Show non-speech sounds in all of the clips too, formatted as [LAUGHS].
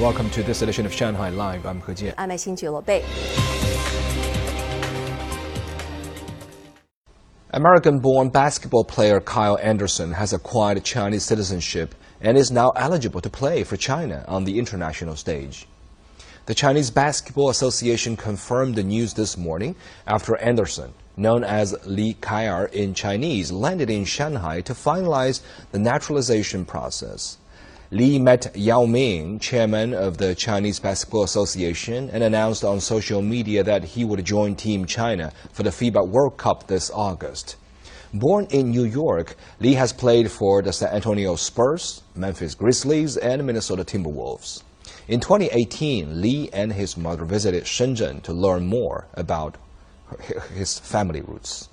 Welcome to this edition of Shanghai Live. I'm He Jian. I'm Xin Bei. American-born basketball player Kyle Anderson has acquired Chinese citizenship and is now eligible to play for China on the international stage. The Chinese Basketball Association confirmed the news this morning after Anderson, known as Li Kai'er in Chinese, landed in Shanghai to finalize the naturalization process. Li met Yao Ming, chairman of the Chinese Basketball Association, and announced on social media that he would join Team China for the FIBA World Cup this August. Born in New York, Li has played for the San Antonio Spurs, Memphis Grizzlies, and Minnesota Timberwolves. In 2018, Li and his mother visited Shenzhen to learn more about his family roots.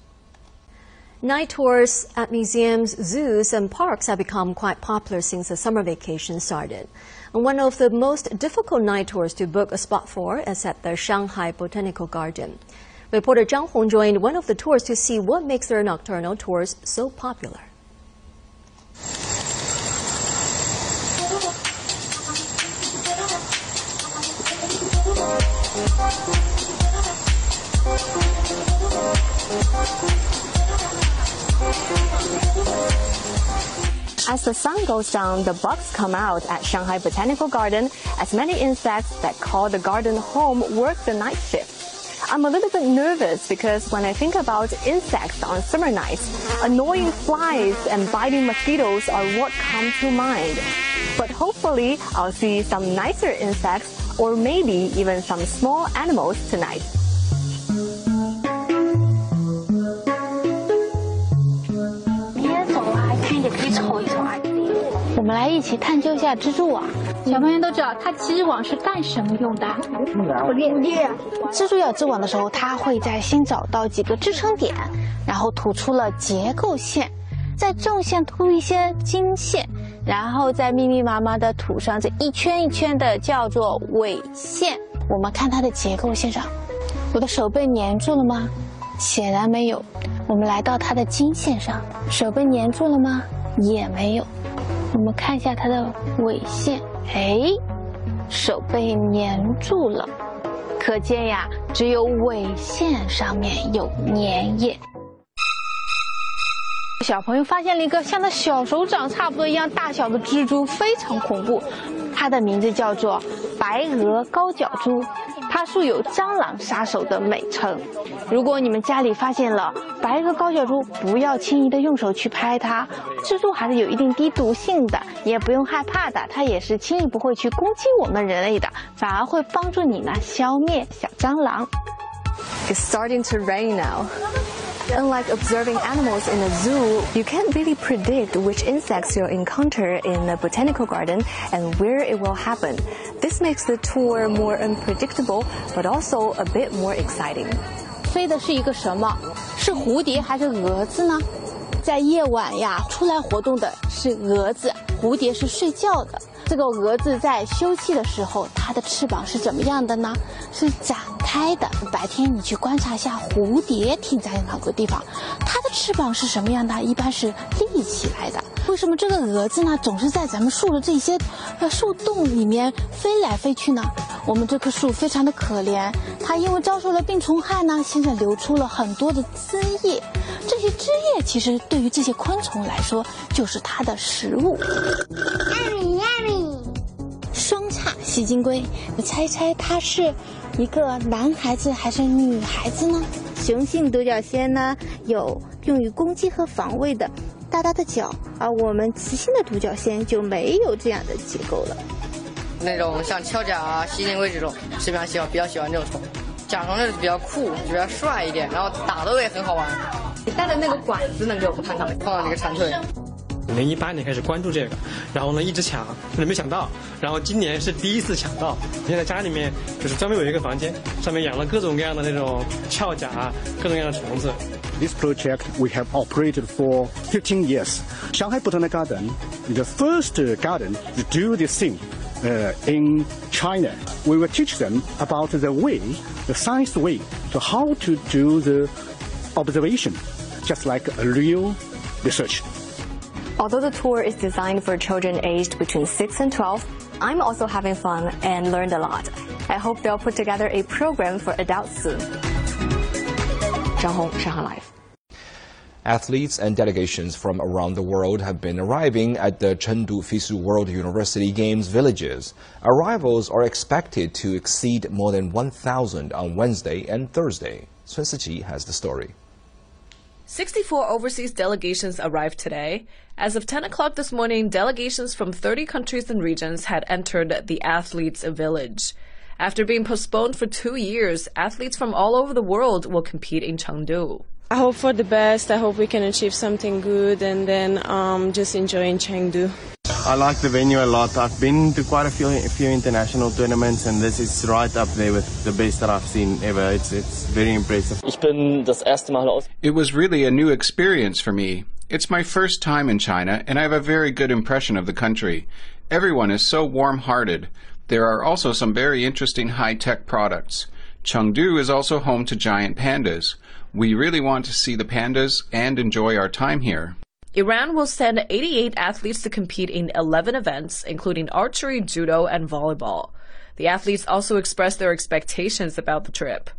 Night tours at museums, zoos, and parks have become quite popular since the summer vacation started. And one of the most difficult night tours to book a spot for is at the Shanghai Botanical Garden. Reporter Zhang Hong joined one of the tours to see what makes their nocturnal tours so popular. [LAUGHS] As the sun goes down, the bugs come out at Shanghai Botanical Garden as many insects that call the garden home work the night shift. I'm a little bit nervous because when I think about insects on summer nights, annoying flies and biting mosquitoes are what come to mind. But hopefully I'll see some nicer insects or maybe even some small animals tonight. 我们来一起探究一下蜘蛛网。小朋友都知道，它织网是干什么用的？蜘蛛要织网的时候，它会在先找到几个支撑点，然后吐出了结构线，在纵线吐一些经线，然后再密密麻麻的吐上这一圈一圈的叫做纬线。我们看它的结构线上，我的手被粘住了吗？显然没有。我们来到它的经线上，手被粘住了吗？也没有。我们看一下它的尾线，哎，手被粘住了，可见呀，只有尾线上面有粘液。小朋友发现了一个像他小手掌差不多一样大小的蜘蛛，非常恐怖，它的名字叫做白额高脚蛛。它素有“蟑螂杀手”的美称。如果你们家里发现了白额高脚蛛，不要轻易的用手去拍它。蜘蛛还是有一定低毒性的，也不用害怕的。它也是轻易不会去攻击我们人类的，反而会帮助你呢消灭小蟑螂。It's starting to rain now. Unlike observing animals in a zoo, you can't really predict which insects you'll encounter in a botanical garden and where it will happen. This makes the tour more unpredictable, but also a bit more exciting. 飞的是一个什么？是蝴蝶还是蛾子呢？在夜晚呀，出来活动的是蛾子，蝴蝶是睡觉的。 这个蛾子在休憩的时候，它的翅膀是怎么样的呢？是展开的。白天你去观察一下蝴蝶停在哪个地方，它的翅膀是什么样的？一般是立起来的。为什么这个蛾子呢，总是在咱们树的这些呃树洞里面飞来飞去呢？我们这棵树非常的可怜，它因为遭受了病虫害呢，现在流出了很多的汁液。这些汁液其实对于这些昆虫来说，就是它的食物。吸金龟，你猜猜它是一个男孩子还是女孩子呢？雄性独角仙呢，有用于攻击和防卫的大大的脚，而我们雌性的独角仙就没有这样的结构了。那种像锹甲啊、吸金龟这种，是非常喜欢，比较喜欢这种虫。甲虫就是比较酷，比较帅一点，然后打斗也很好玩。你带的那个管子能给我们看看吗？放到那个蝉蜕。零一八年开始关注这个，然后呢一直抢，没想到，然后今年是第一次抢到。现在家里面就是专门有一个房间，上面养了各种各样的那种鞘甲，各种各样的虫子。This project we have operated for 15 years. Shanghai Botanic Garden, the first garden to do this thing uh, in China. We will teach them about the way, the science way, to how to do the observation, just like a real research. Although the tour is designed for children aged between 6 and 12, I'm also having fun and learned a lot. I hope they'll put together a program for adults soon. Zhang Hong, Shanghai Live. Athletes and delegations from around the world have been arriving at the Chengdu Fisu World University Games villages. Arrivals are expected to exceed more than 1,000 on Wednesday and Thursday. Sun Siqi has the story. 64 overseas delegations arrived today. As of 10 o'clock this morning, delegations from 30 countries and regions had entered the athletes' village. After being postponed for two years, athletes from all over the world will compete in Chengdu. I hope for the best. I hope we can achieve something good and then um, just enjoying Chengdu. I like the venue a lot. I've been to quite a few, a few international tournaments, and this is right up there with the best that I've seen ever. It's it's very impressive. It was really a new experience for me. It's my first time in China, and I have a very good impression of the country. Everyone is so warm-hearted. There are also some very interesting high-tech products. Chengdu is also home to giant pandas. We really want to see the pandas and enjoy our time here. Iran will send 88 athletes to compete in 11 events, including archery, judo, and volleyball. The athletes also expressed their expectations about the trip.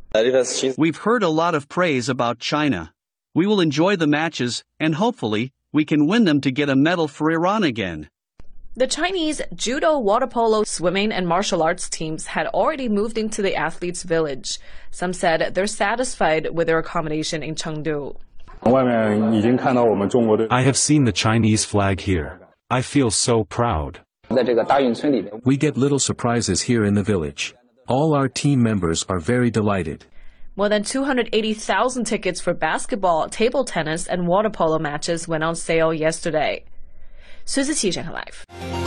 We've heard a lot of praise about China. We will enjoy the matches, and hopefully, we can win them to get a medal for Iran again. The Chinese judo, water polo, swimming, and martial arts teams had already moved into the athletes' village. Some said they're satisfied with their accommodation in Chengdu. I have seen the Chinese flag here. I feel so proud. We get little surprises here in the village. All our team members are very delighted. More than 280,000 tickets for basketball, table tennis, and water polo matches went on sale yesterday. Sun Siqi, Shanghai